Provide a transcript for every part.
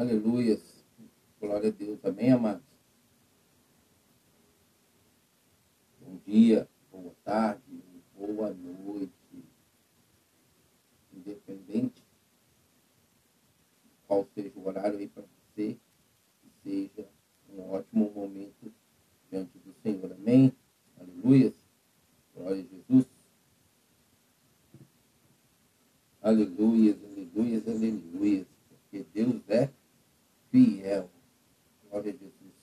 Aleluias. Glória a Deus. Amém, amados? Bom dia, boa tarde, boa noite. Independente de qual seja o horário aí para você, que seja um ótimo momento diante do Senhor. Amém? Aleluias. Glória a Jesus. Aleluias, aleluias, aleluias. Porque Deus é fiel. Glória a Jesus.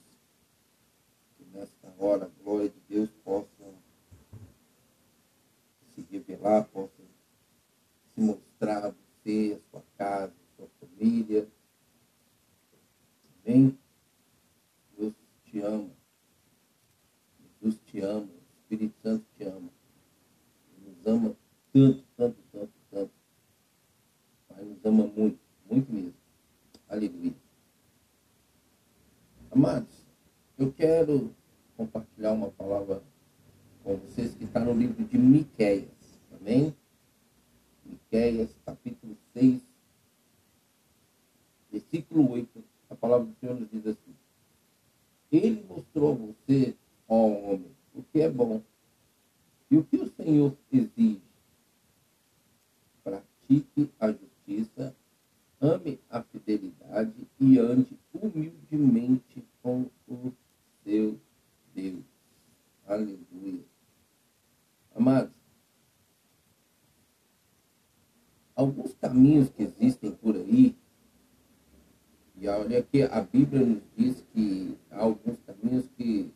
Que nesta hora a glória de Deus possa se revelar, possa se mostrar a você, a sua casa, a sua família. Amém? Deus te ama. Jesus te ama. O Espírito Santo te ama. Ele nos ama tanto, tanto, tanto, tanto. Pai nos ama muito, muito mesmo. Aleluia. Amados, eu quero compartilhar uma palavra com vocês que está no livro de Miqueias. Amém? Miqueias, capítulo 6, versículo 8. A palavra do Senhor nos diz assim. Ele mostrou a você, ó homem, o que é bom. E o que o Senhor exige? Pratique a justiça, ame a fidelidade e ande humildemente com o seu Deus. Aleluia. Amados, alguns caminhos que existem por aí, e olha que a Bíblia nos diz que há alguns caminhos que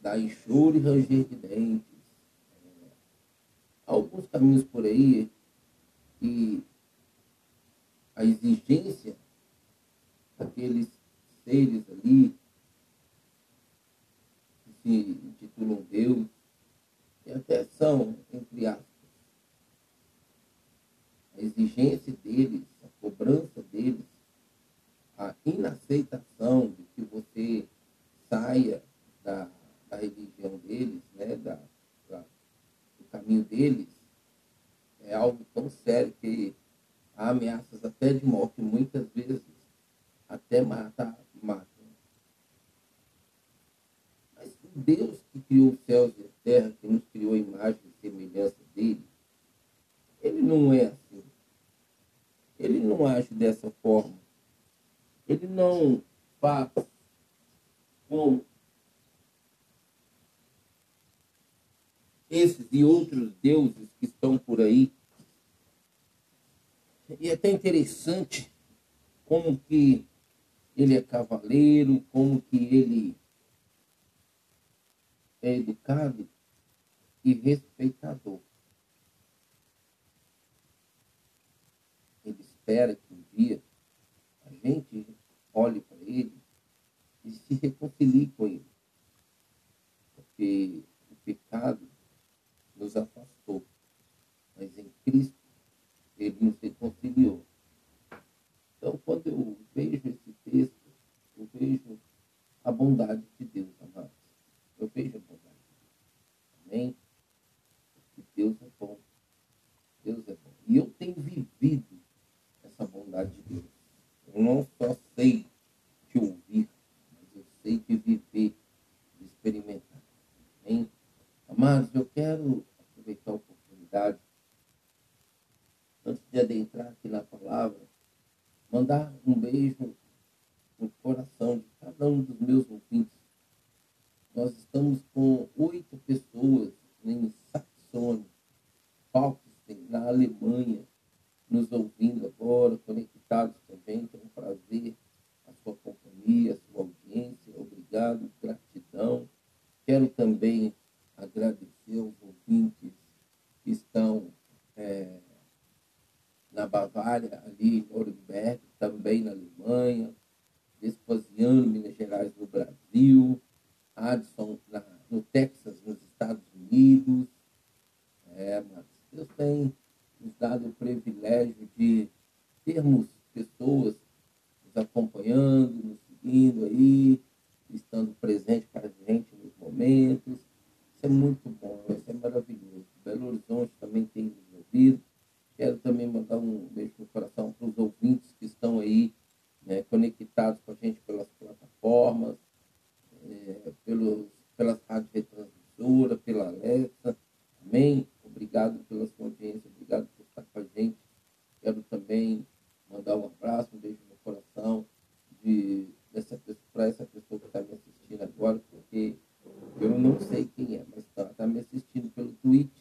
dá choro e ranger de dentes. Há alguns caminhos por aí que a exigência daqueles seres ali que se intitulam Deus, e até são, entre aspas, a exigência deles, a cobrança deles, a inaceitação de que você saia da, da religião deles, né, da, da, do caminho deles, é algo tão sério que há ameaças até de morte, muitas vezes até matar, matam. Mas Deus que criou os céus e a terra, que nos criou a imagem e semelhança dele, ele não é assim. Ele não age dessa forma. Ele não faz com esses e outros deuses que estão por aí. E é até interessante como que ele é cavaleiro, como que ele é educado e respeitador. Ele espera que um dia a gente olhe para ele e se reconcilie com ele. Porque o pecado nos afastou. Mas em Cristo, ele nos reconciliou. Então, quando eu vejo esse texto, eu vejo a bondade de Deus, amados. Eu vejo a bondade de Deus. Amém? Porque Deus é bom. Deus é bom. E eu tenho vivido também mandar um beijo no coração para os ouvintes que estão aí né, conectados com a gente pelas plataformas, é, pelos, pelas rádios retransmissoras, pela Alexa. Amém? Obrigado pela sua audiência, obrigado por estar com a gente. Quero também mandar um abraço, um beijo no coração de, dessa para essa pessoa que está me assistindo agora, porque eu não sei quem é, mas está tá me assistindo pelo Twitch,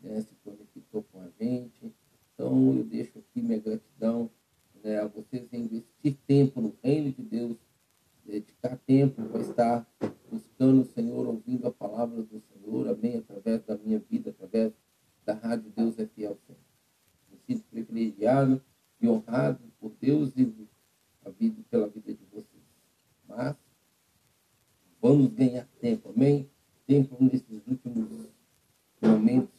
né, se conectou com a gente. Então eu deixo aqui minha gratidão né, a vocês em investir tempo no reino de Deus, dedicar tempo para estar buscando o Senhor, ouvindo a palavra do Senhor, amém, através da minha vida, através da Rádio Deus é Fiel Sempre. Me sinto privilegiado e honrado por Deus e vida, pela vida de vocês. Mas vamos ganhar tempo, amém? Tempo nesses últimos momentos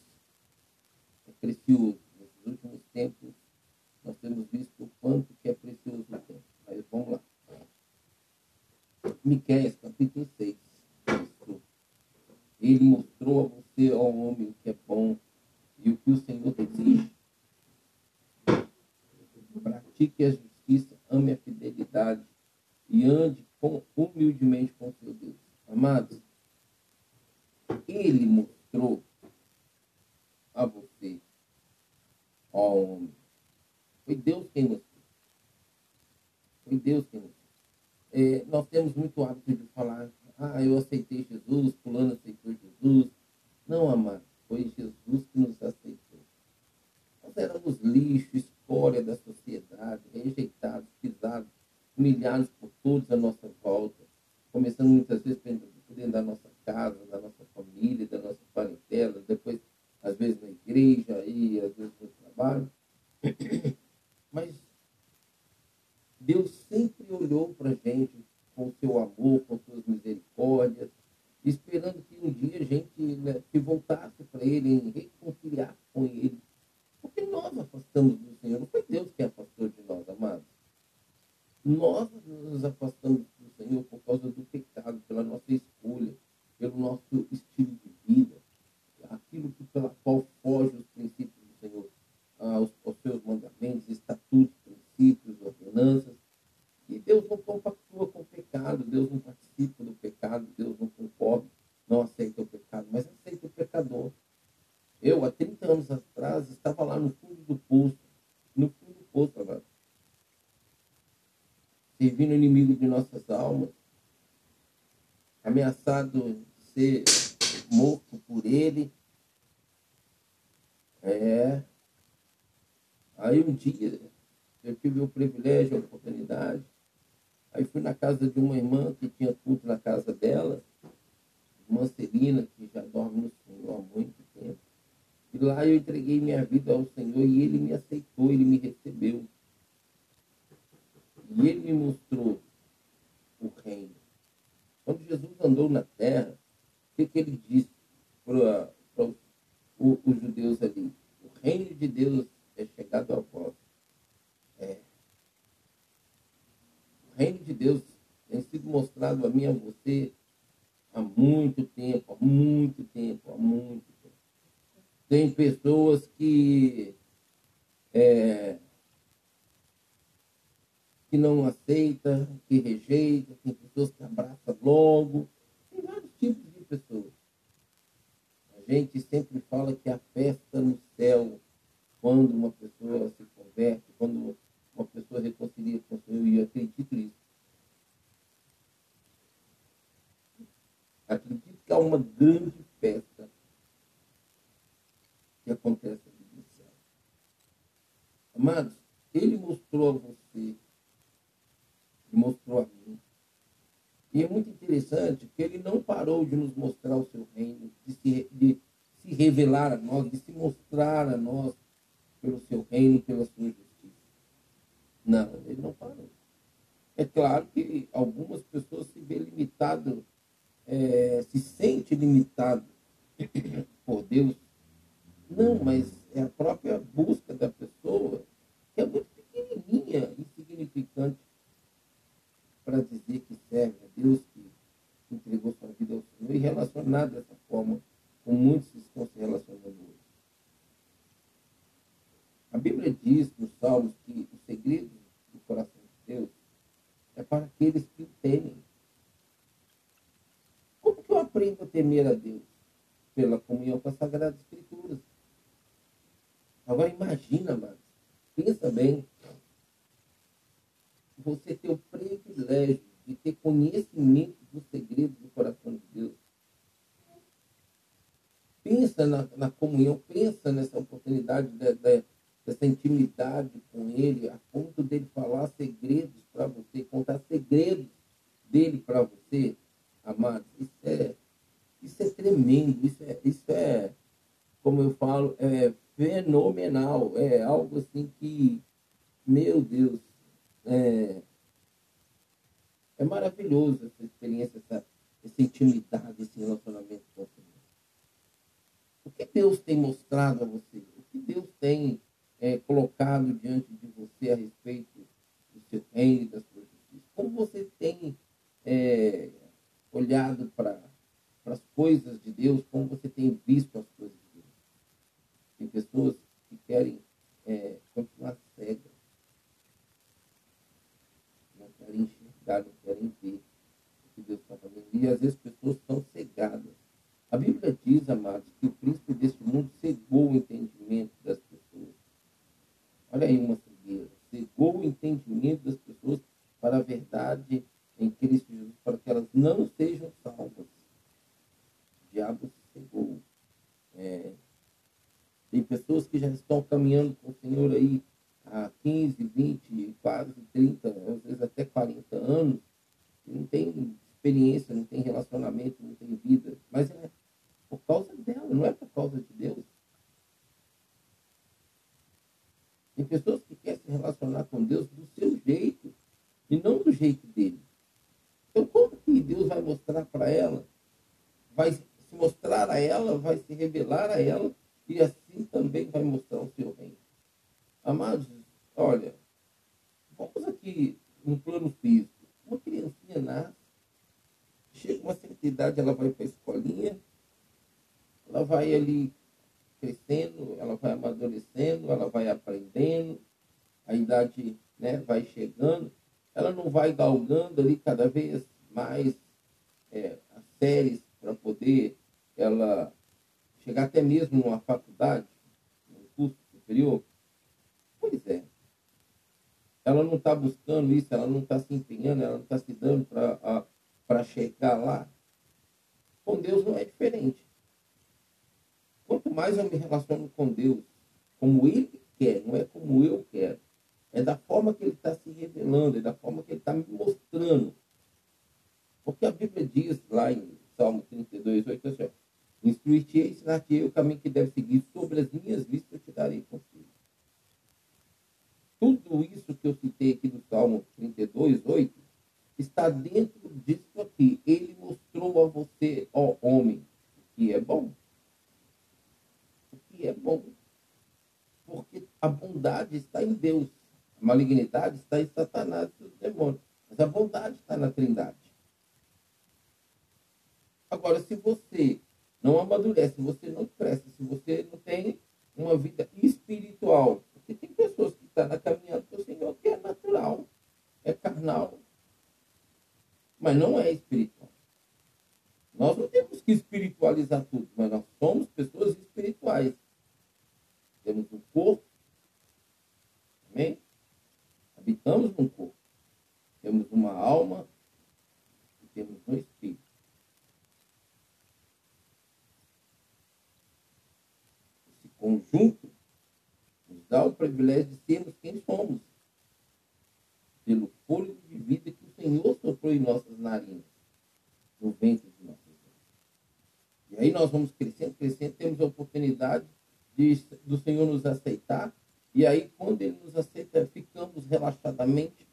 é precioso. Últimos tempos nós temos visto o quanto que é precioso o tempo. Mas vamos lá. Miqueias, capítulo 6. Ele mostrou a você, ó homem, que é bom e o que o Senhor exige. Pratique a justiça, ame a fidelidade e ande com, humildemente com seu Deus. Amados, ele mostrou a você, ó homem. Foi Deus quem mostrou. Foi Deus quem mostrou. É, nós temos muito hábito de falar, ah, eu aceitei Jesus, fulano aceitou Jesus. Não, amado, foi Jesus que nos aceitou. Nós éramos lixo, escória da sociedade, rejeitados, pisados, humilhados por todos à nossa volta, começando muitas vezes dentro da nossa casa, da nossa família, da nossa parentela, depois, às vezes, na igreja, e às vezes Mas Deus sempre olhou para a gente com seu amor, com suas misericórdias, esperando que um dia a gente né, se voltasse para Ele, reconciliar com Ele. Porque nós afastamos do Senhor, não foi Deus quem afastou de nós, amados. Nós nos afastamos do Senhor por causa do pecado, pela nossa escolha, pelo nosso estilo de vida, aquilo que pela qual foge os princípios do Senhor, aos, aos seus mandamentos, estatutos, princípios, ordenanças. E Deus não compactua com o pecado, Deus não participa do pecado, Deus não concorda, não aceita o pecado, mas aceita o pecador. Eu, há 30 anos atrás, estava lá no fundo do poço, no fundo do poço, amado, servindo o inimigo de nossas almas, ameaçado de ser morto por ele. É. Aí um dia eu tive o privilégio, a oportunidade. Aí fui na casa de uma irmã que tinha culto na casa dela, irmã Celina, que já dorme no Senhor há muito tempo. E lá eu entreguei minha vida ao Senhor e ele me aceitou, ele me recebeu. E ele me mostrou o reino. Quando Jesus andou na terra, o que, que ele disse para os judeus ali? O reino de Deus é chegado a vós. É. O reino de Deus tem sido mostrado a mim e a você há muito tempo, há muito tempo, há muito tempo. Tem pessoas que é, que não aceita, que rejeita, tem pessoas que abraçam logo, tem vários tipos de pessoas. A gente sempre fala que a festa no céu, quando uma pessoa se converte, quando uma pessoa reconcilia com o Senhor, e eu acredito nisso. Acredito que há uma grande festa que acontece. Amados, ele mostrou a você, mostrou a mim. E é muito interessante que ele não parou de nos mostrar o seu reino, de se, de se revelar a nós, de se mostrar a nós pelo seu reino, pela sua justiça. Não, ele não parou. É claro que algumas pessoas se vê limitado, é, se sente limitado por Deus. Não, mas é a própria busca da pessoa é muito pequenininha, insignificante, para dizer que serve a Deus, que entregou sua vida ao Senhor, e relacionar dessa forma com muitos que estão se relacionando hoje. A Bíblia diz nos Salmos que o segredo do coração de Deus é para aqueles que o temem. Como que eu aprendo a temer a Deus? Pela comunhão com as Sagradas Escrituras. Agora imagina, mano, Pensa bem. Você ter o privilégio de ter conhecimento dos segredos do coração de Deus. Pensa na, na comunhão, pensa nessa oportunidade de, de, dessa intimidade com Ele, a ponto dele falar segredos para você, contar segredos dele para você, amados. Isso é, isso é tremendo, isso é, isso é, como eu falo, é fenomenal. É algo assim que, meu Deus, é, é maravilhoso essa experiência, essa, essa intimidade, esse relacionamento com o. O que Deus tem mostrado a você? O que Deus tem é, colocado diante de você a respeito do seu reino e da sua justiça? Como você tem é, olhado para as coisas de Deus? Como você tem visto as coisas? Tem pessoas que querem é, continuar cegas. Não querem enxergar, não querem ver o que Deus está fazendo. E às vezes pessoas estão cegadas. A Bíblia diz, amados, que o príncipe deste mundo cegou o entendimento das pessoas. Olha aí uma cegueira. Cegou o entendimento das pessoas para a verdade em Cristo Jesus, para que elas não sejam salvas. O diabo cegou. É, tem pessoas que já estão caminhando com o Senhor aí há 15, 20, quase 30, às vezes até 40 anos, e não tem experiência, não tem relacionamento, não tem vida. Mas é por causa dela, não é por causa de Deus. Tem pessoas que querem se relacionar com Deus do seu jeito e não do jeito dele. Então, como que Deus vai mostrar para ela? Vai se mostrar a ela, vai se revelar a ela e assim também vai mostrar o seu reino. Amados, olha, vamos aqui no plano físico. Uma criancinha nasce, chega uma certa idade, ela vai para a escolinha, ela vai ali crescendo, ela vai amadurecendo, ela vai aprendendo, a idade né, vai chegando, ela não vai galgando ali cada vez mais é, as séries para poder ela chegar até mesmo numa faculdade, num curso superior? Pois é. Ela não está buscando isso, ela não está se empenhando, ela não está se dando para chegar lá. Com Deus não é diferente. Quanto mais eu me relaciono com Deus, como Ele quer, não é como eu quero. É da forma que Ele está se revelando, é da forma que Ele está me mostrando. Porque a Bíblia diz lá em Salmo 32, 8, assim, Instruir-te e ensinar-te o caminho que deve seguir. Sobre as minhas vistas eu te darei conselho. Tudo isso que eu citei aqui do Salmo 32, 8, está dentro disso aqui. Ele mostrou a você, ó homem, o que é bom que é bom. Porque a bondade está em Deus. A malignidade está em Satanás e os demônios. Mas a bondade está na Trindade. Agora, se você não amadurece, se você não cresce, se você não tem uma vida espiritual, porque tem pessoas que estão na caminhada com o Senhor que é natural, é carnal, mas não é espiritual. Nós não temos que espiritualizar tudo, mas nós somos pessoas espirituais. Temos um corpo. Amém? Habitamos num corpo. Temos uma alma e temos um espírito. Esse conjunto nos dá o privilégio de sermos quem somos. Pelo fôlego de vida que o Senhor soprou em nossas narinas, no ventre de nossas vidas. E aí nós vamos crescendo, crescendo, temos a oportunidade de, do Senhor nos aceitar. E aí, quando Ele nos aceita, ficamos relaxadamente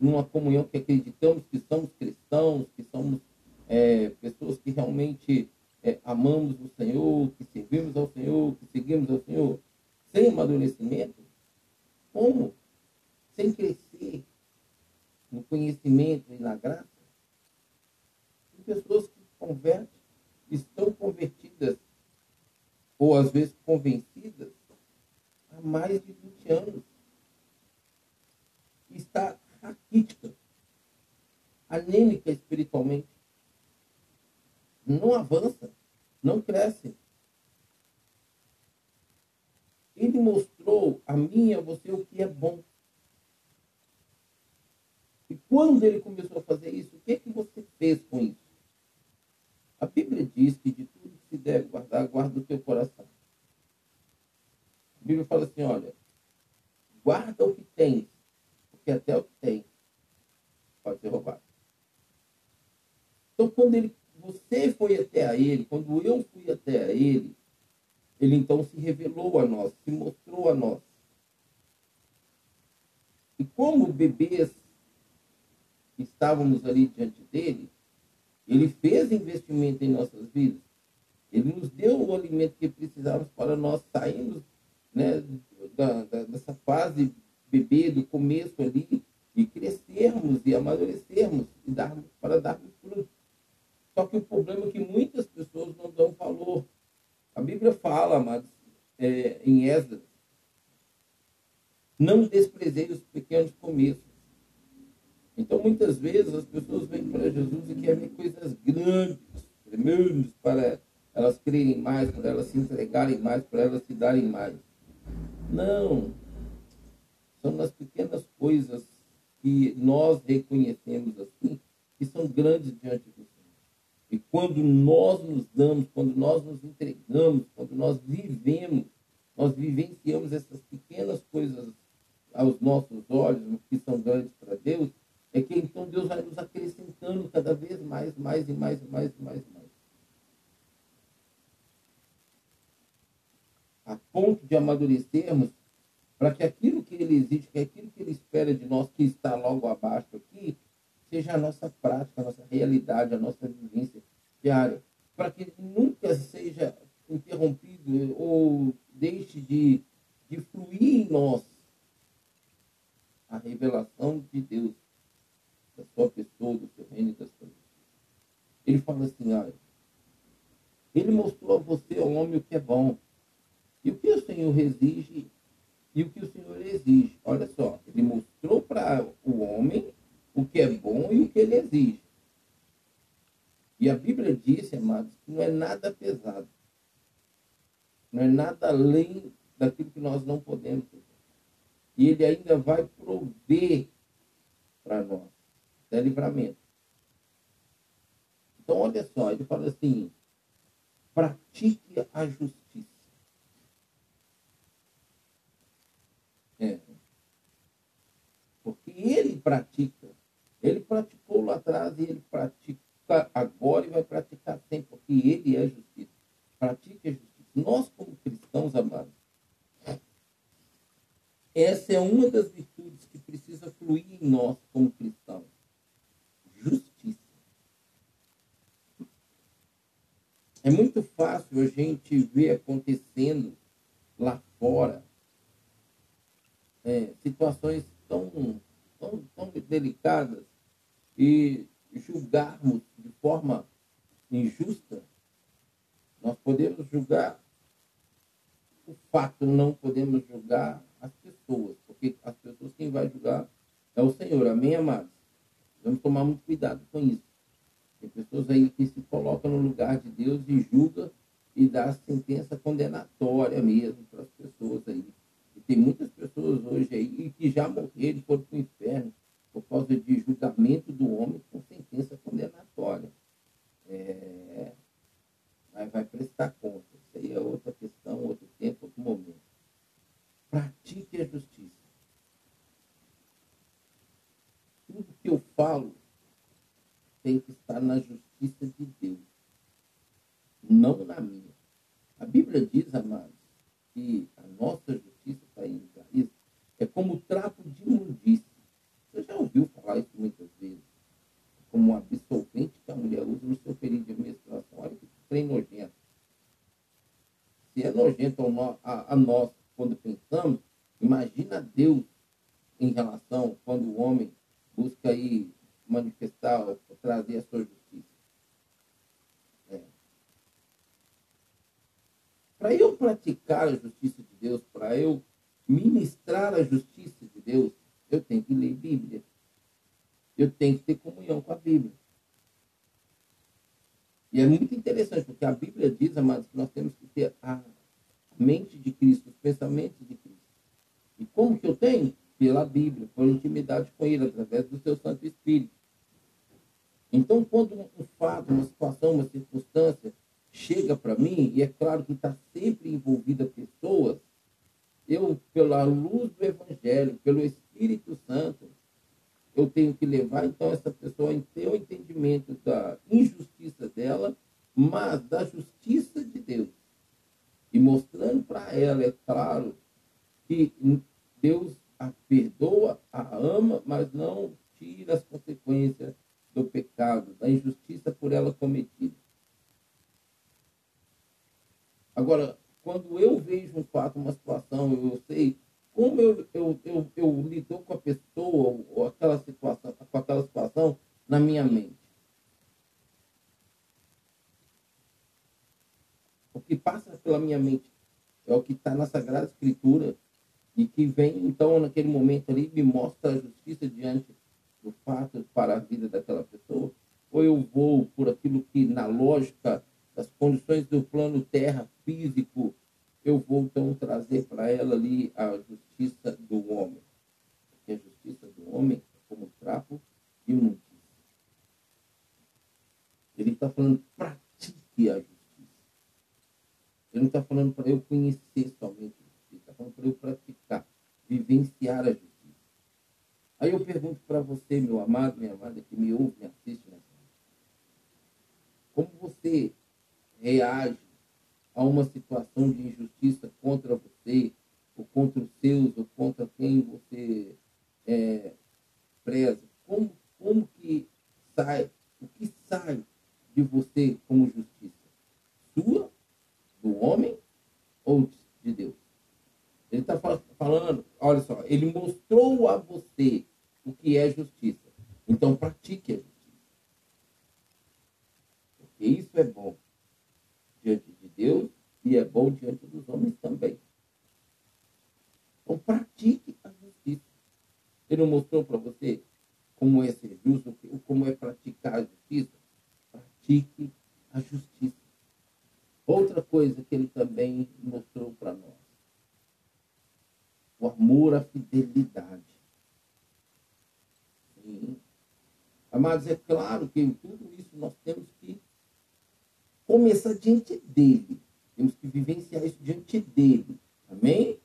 numa comunhão que acreditamos que somos cristãos, que somos é, pessoas que realmente é, amamos o Senhor, que servimos ao Senhor, que seguimos ao Senhor, sem amadurecimento. Como? Sem crescer no conhecimento e na graça. Tem pessoas que convertem, estão convertidas ou às vezes convencidas, há mais de 20 anos. Está raquítica, anêmica espiritualmente. Não avança, não cresce. Ele mostrou a mim e a você o que é bom. E quando ele começou a fazer isso, o que, é que você fez com isso? A Bíblia diz que de tudo que se deve guardar, guarda o teu coração. A Bíblia fala assim, olha, guarda o que tens, porque até o que tem pode ser roubado. Então, quando ele, você foi até a ele, quando eu fui até a ele, ele então se revelou a nós, se mostrou a nós. E como bebês estávamos ali diante dele, ele fez investimento em nossas vidas. Ele nos deu o alimento que precisávamos para nós sairmos né, da, da, dessa fase bebê, do começo ali, e crescermos e amadurecermos e darmos, para darmos fruto. Só que o problema é que muitas pessoas não dão valor. A Bíblia fala, amados, é, em Esdras, não desprezei os pequenos começos. Então, muitas vezes, as pessoas vêm para Jesus e querem coisas grandes, tremendas, para elas crerem mais, para elas se entregarem mais, para elas se darem mais. Não. São nas pequenas coisas que nós reconhecemos assim, que são grandes diante do. E quando nós nos damos, quando nós nos entregamos, quando nós vivemos, nós vivenciamos essas pequenas coisas aos nossos olhos, que são grandes para Deus, é que então Deus vai nos acrescentando cada vez mais, mais e mais, e mais, e mais, e mais. A ponto de amadurecermos para que aquilo que ele exige, que aquilo que ele espera de nós, que está logo abaixo aqui, seja a nossa prática, a nossa realidade, a nossa vivência diária. Para que nunca seja interrompido ou deixe de, de fluir em nós a revelação de Deus da sua pessoa, do seu reino e das coisas. Ele fala assim, olha, ele mostrou a você, homem, o que é bom. E o que o Senhor exige e o que o Senhor exige. Olha só, ele mostrou para o homem o que é bom e o que ele exige. E a Bíblia disse, amados, que não é nada pesado. Não é nada além daquilo que nós não podemos. E ele ainda vai prover para nós é livramento. Então, olha só, ele fala assim: pratique a justiça. É. Porque ele pratica. Ele praticou lá atrás e ele pratica agora e vai praticar sempre, porque ele é justiça. Pratique a justiça. Nós, como cristãos amados, essa é uma das virtudes que precisa fluir em nós como cristãos justiça. É muito fácil a gente ver acontecendo lá fora é, situações tão, tão, tão delicadas e julgarmos de forma injusta. Nós podemos julgar o fato, não podemos julgar as pessoas, porque as pessoas quem vai julgar é o Senhor. Amém, amados? Vamos tomar muito cuidado com isso. Tem pessoas aí que se colocam no lugar de Deus e julga e dá sentença condenatória mesmo para as pessoas aí. E tem muitas pessoas hoje aí que já morreram e foram para o inferno por causa de julgamento do homem com sentença condenatória. É... Mas vai prestar conta. Isso aí é outra questão, outro tempo, outro momento. Pratique a justiça. tudo que eu falo tem que estar na justiça de Deus, não na minha. A Bíblia diz, amados, que a nossa justiça está em Isaías é como trapo de imundícia. Você já ouviu falar isso muitas vezes? Como um absorvente que a mulher usa no seu período de menstruação. Olha que trem nojento. Se é nojento a, nós quando pensamos, imagina Deus em relação quando o homem busca aí manifestar, trazer a sua justiça. É. Para eu praticar a justiça de Deus, para eu ministrar a justiça eu tenho que ler Bíblia. Eu tenho que ter comunhão com a Bíblia. E é muito interessante, porque a Bíblia diz, amados, que nós temos que ter a mente de Cristo, os pensamentos de Cristo. E como que eu tenho? Pela Bíblia, por intimidade com Ele, através do seu Santo Espírito. Então, quando um fato, uma situação, uma circunstância chega para mim, e é claro que está sempre envolvida pessoas, eu, pela luz do Evangelho, pelo Espírito Santo, eu tenho que levar então essa pessoa a ter o entendimento da injustiça dela, mas da justiça de Deus. E mostrando para ela, é claro, que Deus a perdoa, a ama, mas não tira as consequências do pecado, da injustiça por ela cometida. Agora, quando eu vejo um fato, uma situação, eu sei como eu, eu, eu, eu lido com a pessoa ou aquela situação, com aquela situação na minha mente. O que passa pela minha mente é o que está na Sagrada Escritura e que vem, então, naquele momento ali, me mostra a justiça diante do fato para a vida daquela pessoa. Ou eu vou por aquilo que, na lógica das condições do plano terra físico, eu vou então trazer para ela ali a justiça do homem. Porque a justiça do homem é como trapo de imundícia. Ele está falando, pratique a justiça. Ele não está falando para eu conhecer somente a justiça, está falando para eu praticar, vivenciar a justiça. Aí eu pergunto para você, meu amado, minha amada, que me ouve, me assiste nessa Como você reage a uma situação de injustiça contra você, ou contra os seus, ou contra quem você é, preza, como, como que sai, o que sai de você como justiça? Sua, do homem ou de Deus? Ele está falando, olha só, ele mostrou a você o que é justiça. Então pratique a justiça. Porque isso é bom diante de Deus e é bom diante dos homens também. Então, pratique a justiça. Ele não mostrou para você como é ser justo, como é praticar a justiça? Pratique a justiça. Outra coisa que ele também mostrou para nós: o amor à fidelidade. Sim. Amados, é claro que em tudo isso nós temos que começar diante dele. Temos que vivenciar isso diante dele. Amém?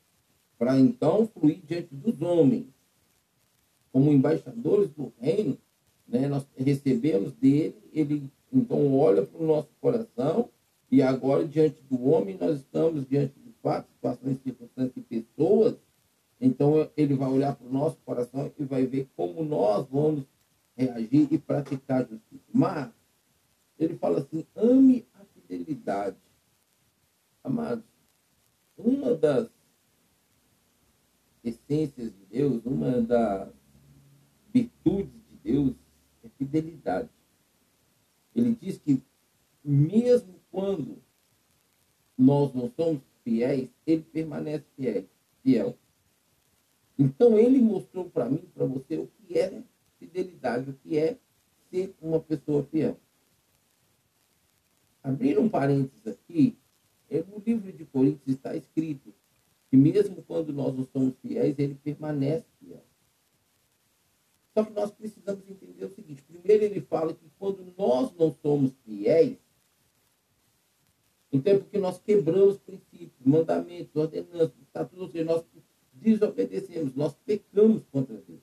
Para então fluir diante dos homens. Como embaixadores do reino, né, nós recebemos dele, ele então olha para o nosso coração e agora diante do homem nós estamos diante de fatos, situações, circunstâncias e pessoas. Então ele vai olhar para o nosso coração e vai ver como nós vamos reagir e praticar justiça. Mas ele fala assim: ame fidelidade. Amados, uma das essências de Deus, uma das virtudes de Deus é fidelidade. Ele diz que mesmo quando nós não somos fiéis, ele permanece fiel. fiel. Então ele mostrou para mim, para você, o que é fidelidade, o que é ser uma pessoa fiel. Abrir um parênteses aqui, é, no livro de Coríntios está escrito que mesmo quando nós não somos fiéis, ele permanece fiel. Só que nós precisamos entender o seguinte: primeiro, ele fala que quando nós não somos fiéis, então é porque nós quebramos princípios, mandamentos, ordenanças, estatutos, nós desobedecemos, nós pecamos contra Deus.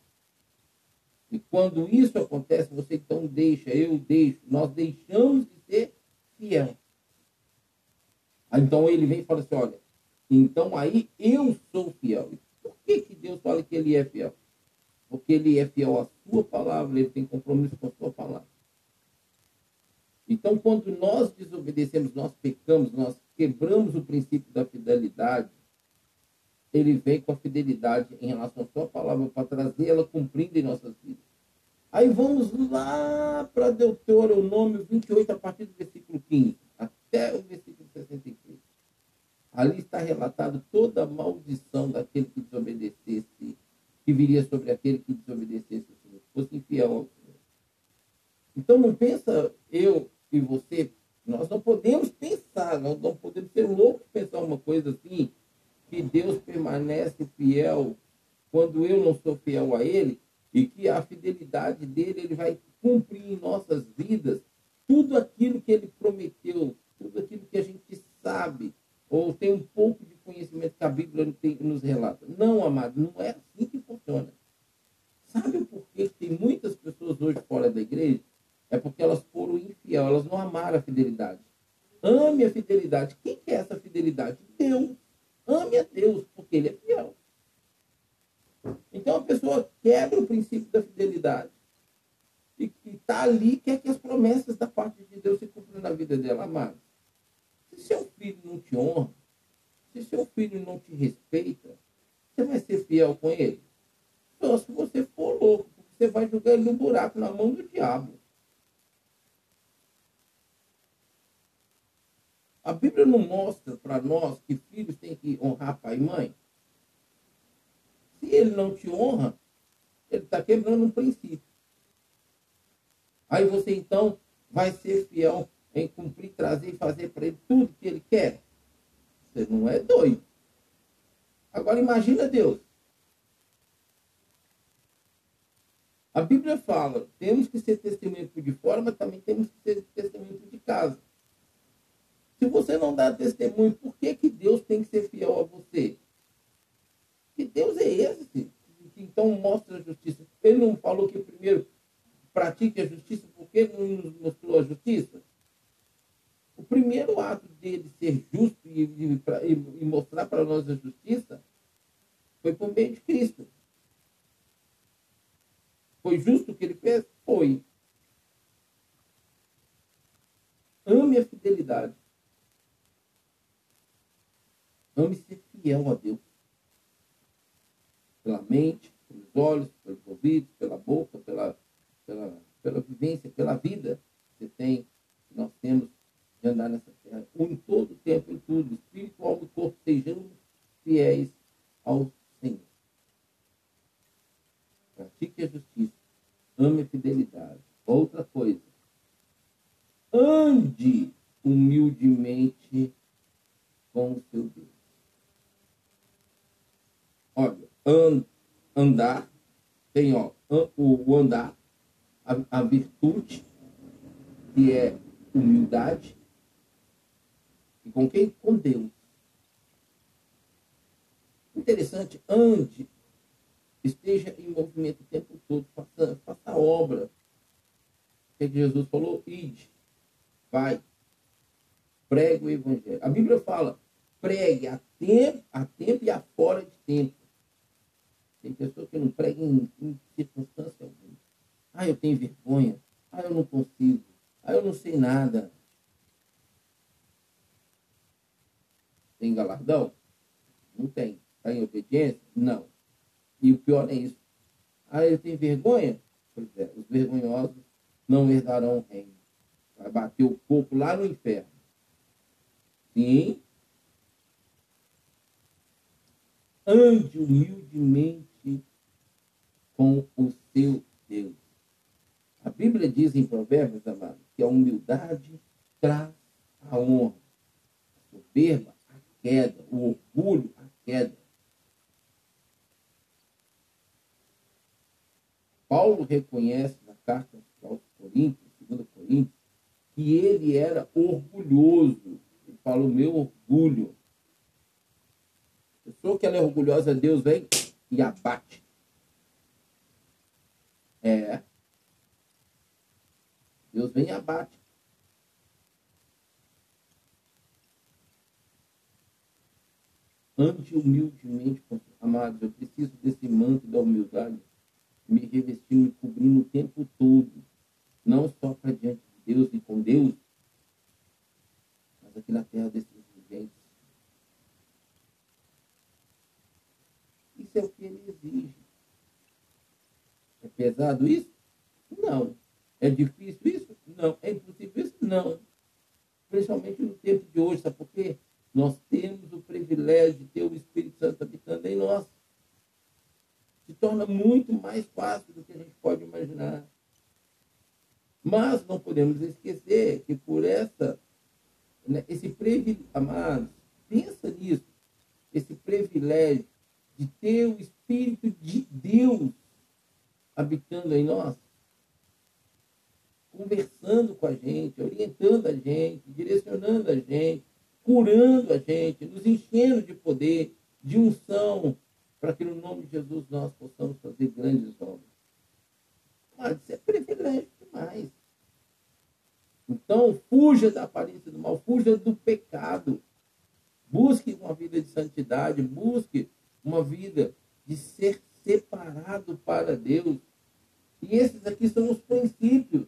E quando isso acontece, você então deixa, eu deixo, nós deixamos de ser fiel. Então ele vem e fala assim: olha, então aí eu sou fiel. Por que, que Deus fala que ele é fiel? Porque ele é fiel à sua palavra, ele tem compromisso com a sua palavra. Então, quando nós desobedecemos, nós pecamos, nós quebramos o princípio da fidelidade, ele vem com a fidelidade em relação à sua palavra para trazer ela cumprindo em nossas vidas. Aí vamos lá para Deuteronômio 28, a partir do versículo 15, até o versículo 63. Ali está relatado toda a maldição daquele que desobedecesse, que viria sobre aquele que desobedecesse ao Senhor, fosse infiel ao Senhor. Então não pensa eu e você, nós não podemos pensar, nós não podemos ser loucos pensar uma coisa assim, que Deus permanece fiel quando eu não sou fiel a Ele e que a fidelidade dele ele vai cumprir em nossas vidas tudo aquilo que ele prometeu, tudo aquilo que a gente sabe ou tem um pouco de conhecimento que a Bíblia nos relata. Não, amado, não é assim que funciona. Sabe porquê que tem muitas pessoas hoje fora da igreja? É porque elas foram infiel, elas não amaram a fidelidade. Ame a fidelidade. Quem quer essa fidelidade? Deus. Ame a Deus, porque Ele é fiel. Então a pessoa quebra o princípio da fidelidade. E está ali, quer que as promessas da parte de Deus se cumpram na vida dela, amado. Se seu filho não te honra, se seu filho não te respeita, você vai ser fiel com ele? Só se você for louco, você vai jogar ele no buraco na mão do diabo. A Bíblia não mostra para nós que filhos têm que honrar pai e mãe? Se ele não te honra, ele está quebrando um princípio. Aí você então vai ser fiel em cumprir, trazer e fazer para ele tudo que ele quer. Você não é doido. Agora imagina Deus. A Bíblia fala, temos que ser testemunho de fora, mas também temos que ser testemunho de casa. Se você não dá testemunho, por que, que Deus tem que ser fiel a você? Que Deus é esse que então mostra a justiça. Ele não falou que primeiro pratique a justiça porque não nos mostrou a justiça? O primeiro ato dele ser justo e, e, e mostrar para nós a justiça foi por meio de Cristo. Foi justo o que ele fez? Foi. Ame a fidelidade. Ame ser fiel a Deus. Pela mente, pelos olhos, pelos ouvidos, pela boca, pela, pela, pela vivência, pela vida que tem, que nós temos de andar nessa terra. Em todo o tempo, em tudo, espírito, alma e corpo, sejamos fiéis ao Senhor. Pratique a justiça. Ame a fidelidade. Outra coisa. Ande humildemente com o seu Deus. Olha, andar, tem ó, o andar, a, a virtude, que é humildade, e com quem? Com Deus. Interessante, ande, esteja em movimento o tempo todo, faça, faça a obra. O que Jesus falou? Ide, vai, pregue o evangelho. A Bíblia fala, pregue a tempo, a tempo e a fora de tempo. Tem pessoas que não pregam em, em circunstância alguma. Ah, eu tenho vergonha. Ah, eu não consigo. Ah, eu não sei nada. Tem galardão? Não tem. Está em obediência? Não. E o pior é isso. Ah, eu tenho vergonha? Pois é, os vergonhosos não herdarão o reino. Vai bater o corpo lá no inferno. Sim. Ande humildemente com o seu Deus. A Bíblia diz em Provérbios, amado, que a humildade traz a honra, a soberba, a queda, o orgulho, a queda. Paulo reconhece na carta aos Coríntios, 2 Coríntios, que ele era orgulhoso. Ele fala o meu orgulho. A pessoa que ela é orgulhosa, Deus vem e abate. É. Deus vem e abate. Ante humildemente, amados, eu preciso desse manto da humildade me revestindo, me cobrindo o tempo todo. Não só para diante de Deus e com Deus, mas aqui na terra desses viventes. Isso é o que ele exige. É pesado isso? Não. É difícil isso? Não. É impossível isso? Não. Principalmente no tempo de hoje, sabe por quê? Nós temos o privilégio de ter o Espírito Santo habitando em nós. Se torna muito mais fácil do que a gente pode imaginar. Mas não podemos esquecer que por essa, né, esse privilégio, amados, pensa nisso. esse privilégio de ter o Espírito de Deus habitando em nós, conversando com a gente, orientando a gente, direcionando a gente, curando a gente, nos enchendo de poder, de unção, para que no nome de Jesus nós possamos fazer grandes obras. Mas isso é privilégio demais. Então, fuja da aparência do mal, fuja do pecado. Busque uma vida de santidade, busque uma vida de ser separado para Deus. E esses aqui são os princípios.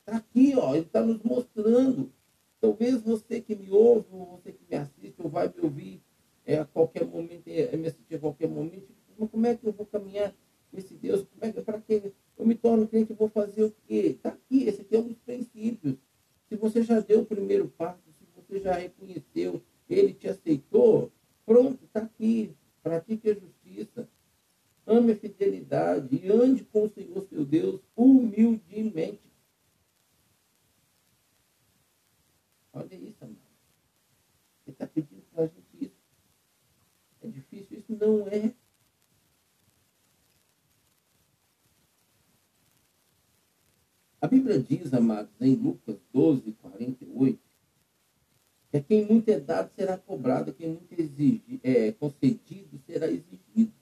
Está aqui, ó, ele está nos mostrando. Talvez você que me ouve, ou você que me assiste, ou vai me ouvir é, a qualquer momento, é, me assistir a qualquer momento, como é que eu vou caminhar com esse Deus? Como é que, para que eu me torno crente, eu vou fazer o quê? Está aqui, esse aqui é um dos princípios. Se você já deu o primeiro passo, se você já reconheceu, ele te aceitou, pronto, está aqui. Pratique a justiça, ame a fidelidade e ande com o Senhor seu Deus humildemente. Olha isso, amado. Ele está pedindo para a gente isso. É difícil? Isso não é. A Bíblia diz, amados, em Lucas 12, 48, que a quem muito é dado será cobrado, quem muito exige, é concedido será exigido.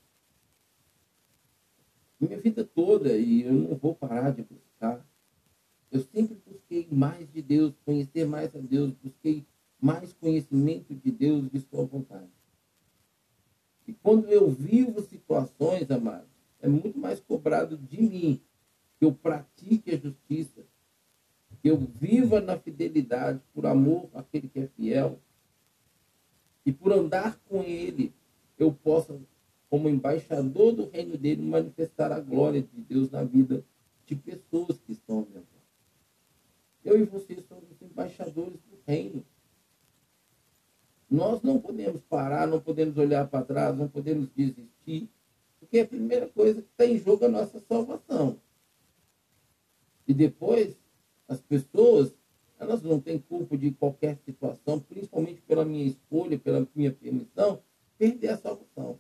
Minha vida toda, e eu não vou parar de buscar, eu sempre busquei mais de Deus, conhecer mais a Deus, busquei mais conhecimento de Deus e sua vontade. E quando eu vivo situações, amados, é muito mais cobrado de mim que eu pratique a justiça, que eu viva na fidelidade por amor àquele que é fiel, e por andar com ele, eu possa, como embaixador do reino dele, manifestar a glória de Deus na vida de pessoas que estão ao meu lado. Eu e você somos embaixadores do reino. Nós não podemos parar, não podemos olhar para trás, não podemos desistir, porque a primeira coisa que está em jogo é a nossa salvação. E depois, as pessoas, elas não têm culpa de qualquer situação, principalmente pela minha escolha, pela minha permissão, perder a salvação.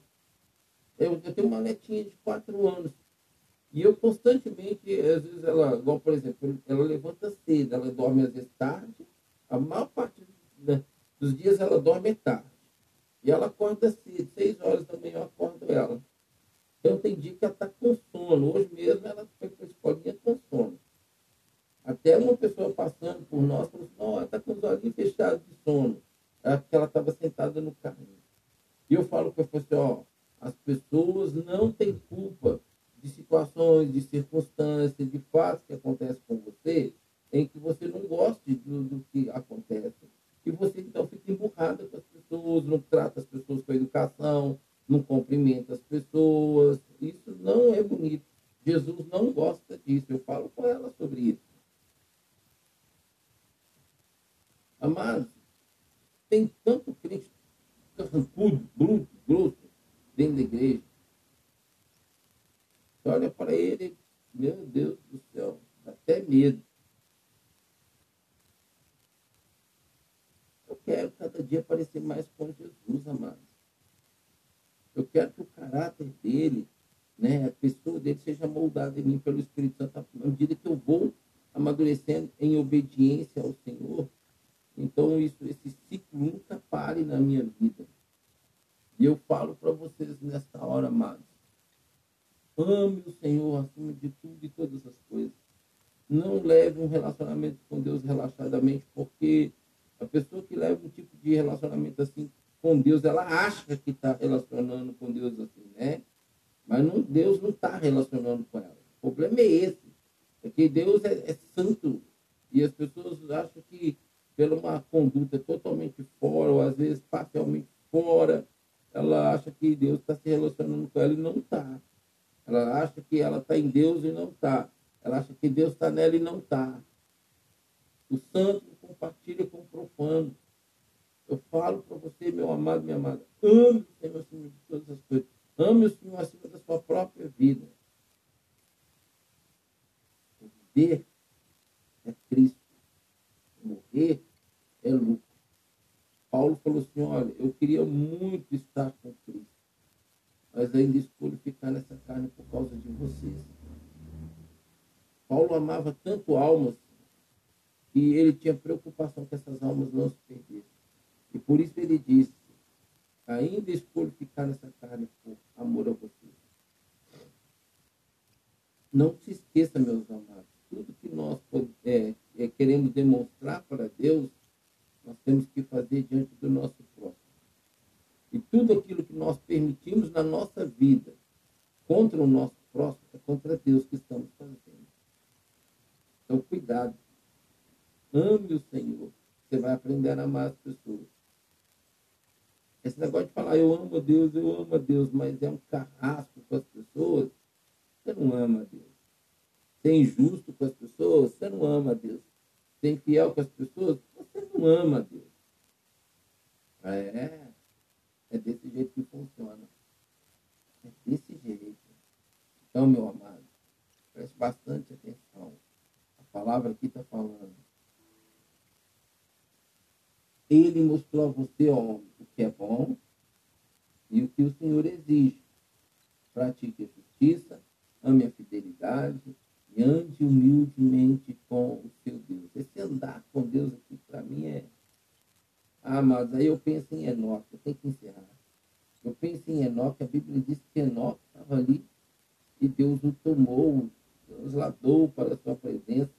Eu, eu tenho uma netinha de quatro anos. E eu constantemente, às vezes ela, igual por exemplo, ela levanta cedo, ela dorme às vezes tarde, a maior parte né, dos dias ela dorme tarde. E ela acorda cedo, seis horas da manhã eu acordo ela. Então tem dia que ela está com sono. Hoje mesmo ela foi para a escolinha com sono. Até uma pessoa passando por nós falou assim, ela está com os olhinhos fechados de sono. É porque ela estava sentada no carrinho. E eu falo para você, ó, as pessoas não têm culpa de situações, de circunstâncias, de fatos que acontecem com você, em que você não goste do, do que acontece. E você então fica emburrada com as pessoas, não trata as pessoas com educação, não cumprimenta as pessoas. Isso não é bonito. Jesus não gosta disso. Eu falo com ela sobre isso. Amados, tem tanto crente carrancudo, bruto, grosso, dentro da igreja. Você olha para ele, meu Deus do céu, dá até medo. Eu quero cada dia parecer mais com Jesus, amados. Eu quero que o caráter dele, né, a pessoa dele seja moldada em mim pelo Espírito Santo à medida que eu vou amadurecendo em obediência ao Senhor. Então, isso, esse ciclo nunca pare na minha vida. E eu falo para vocês nesta hora, amados. Ame o Senhor acima de tudo e todas as coisas. Não leve um relacionamento com Deus relaxadamente, porque a pessoa que leva um tipo de relacionamento assim com Deus, ela acha que está relacionando com Deus assim, né? Mas não, Deus não está relacionando com ela. O problema é esse. É que Deus é, é santo. E as pessoas acham que pela uma conduta totalmente fora, ou às vezes parcialmente fora, ela acha que Deus está se relacionando com ela e não está. Ela acha que ela está em Deus e não está. Ela acha que Deus está nela e não está. O santo compartilha com o profano. Eu falo para você, meu amado, minha amada, ame o Senhor acima de todas as coisas. Ame o Senhor acima da sua própria vida. Viver é Cristo. Morrer é lucro. Paulo falou assim: olha, eu queria muito estar com Cristo, mas ainda escolho ficar nessa carne por causa de vocês. Paulo amava tanto almas que ele tinha preocupação que essas almas não se perdessem. E por isso ele disse: ainda escolho ficar nessa carne por amor a vocês. Não se esqueça, meus amados, tudo que nós é, é, queremos demonstrar para Deus, nós temos que fazer diante do nosso próximo. E tudo aquilo que nós permitimos na nossa vida contra o nosso próximo é contra Deus que estamos fazendo. Então, cuidado. Ame o Senhor. Você vai aprender a amar as pessoas. Esse negócio de falar eu amo a Deus, eu amo a Deus, mas é um carrasco com as pessoas, você não ama a Deus. Ser injusto com as pessoas, você não ama a Deus. Ser infiel com as pessoas, você não ama a Deus. É, é desse jeito que funciona. É desse jeito. Então, meu amado, preste bastante atenção. A palavra aqui está falando. Ele mostrou a você, homem, o que é bom e o que o Senhor exige. Pratique a justiça, ame a fidelidade e ande humildemente com o seu Deus. Esse andar com Deus aqui, para mim, é. Ah, mas aí eu penso em Enoque, eu tenho que encerrar. Eu penso em Enoque, a Bíblia diz que Enoque estava ali e Deus o tomou, trasladou para a sua presença.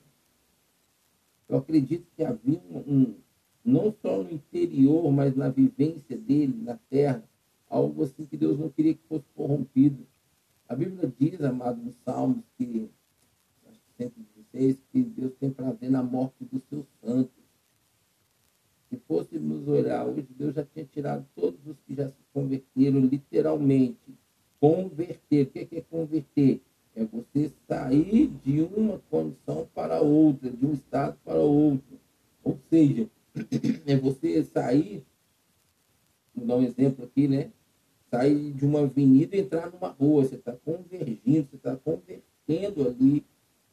Eu acredito que havia um, não só no interior, mas na vivência dele, na terra, algo assim que Deus não queria que fosse corrompido. A Bíblia diz, amado, nos Salmos, que, acho que 116, que Deus tem prazer na morte dos seus santos. Se fôssemos olhar hoje, Deus já tinha tirado todos os que já se converteram, literalmente. Converter. O que é, é converter? É você sair de uma condição para outra, de um estado para outro. Ou seja, é você sair, vou dar um exemplo aqui, né? Sair de uma avenida e entrar numa rua, você está convergindo, você está convertendo ali,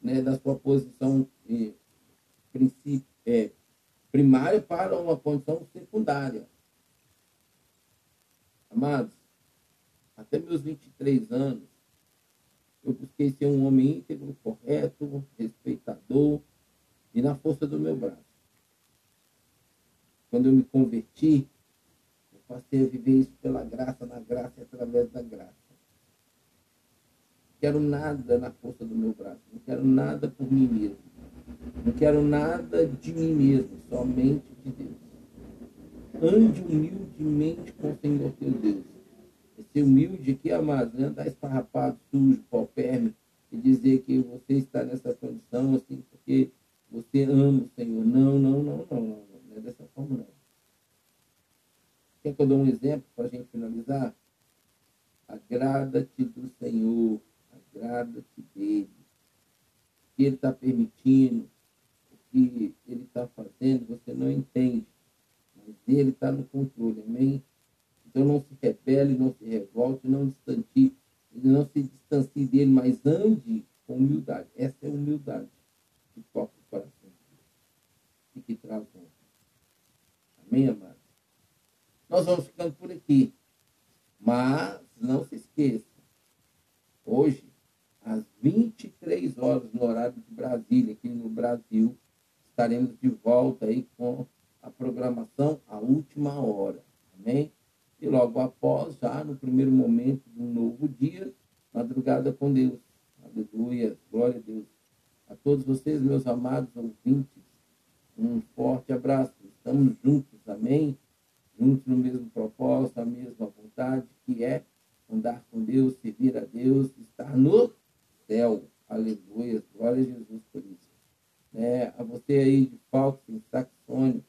né, da sua posição eh, é, primária para uma condição secundária. Amados, até meus 23 anos, eu busquei ser um homem íntegro, correto, respeitador e na força do meu braço quando eu me converti, eu passei a viver isso pela graça, na graça e através da graça. Não quero nada na força do meu braço, não quero nada por mim mesmo. Não quero nada de mim mesmo, somente de Deus. Ande humildemente com o Senhor teu Deus. Ser humilde aqui, amado, não andar esfarrapado, sujo, paupérrimo, e dizer que você está nessa condição assim porque você ama o Senhor. Não, não, não, não, não é dessa forma, não. Quer que eu dou um exemplo para a gente finalizar? Agrada-te do Senhor, agrada-te dele. Que ele está permitindo, o que ele está fazendo, você não entende. Mas ele está no controle, amém? Então não se rebele, não se revolte, não distancie, não se distancie dele, mas ande com humildade. Essa é a humildade que toca o coração e que traz honra. Amém, amados? Nós vamos ficando por aqui. Mas não se esqueça, hoje, às 23 horas, no horário de Brasília, aqui no Brasil, estaremos de volta aí com a programação A Última Hora. Amém? E logo após, já no primeiro momento um novo dia, madrugada com Deus. Aleluia, glória a Deus. A todos vocês, meus amados ouvintes, um forte abraço. Estamos juntos, amém? Juntos no mesmo propósito, a mesma vontade, que é andar com Deus, servir a Deus, estar no céu. Aleluia. Glória a Jesus por isso. É, a você aí de Falcon, Saxônio,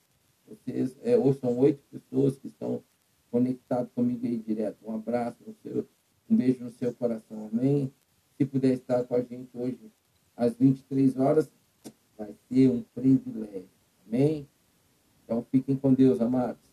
vocês, é, hoje são oito pessoas que estão conectadas comigo aí direto. Um abraço no seu, um beijo no seu coração, amém? Se puder estar com a gente hoje às 23 horas, vai ser um privilégio. Amém? Então fiquem com Deus, amados.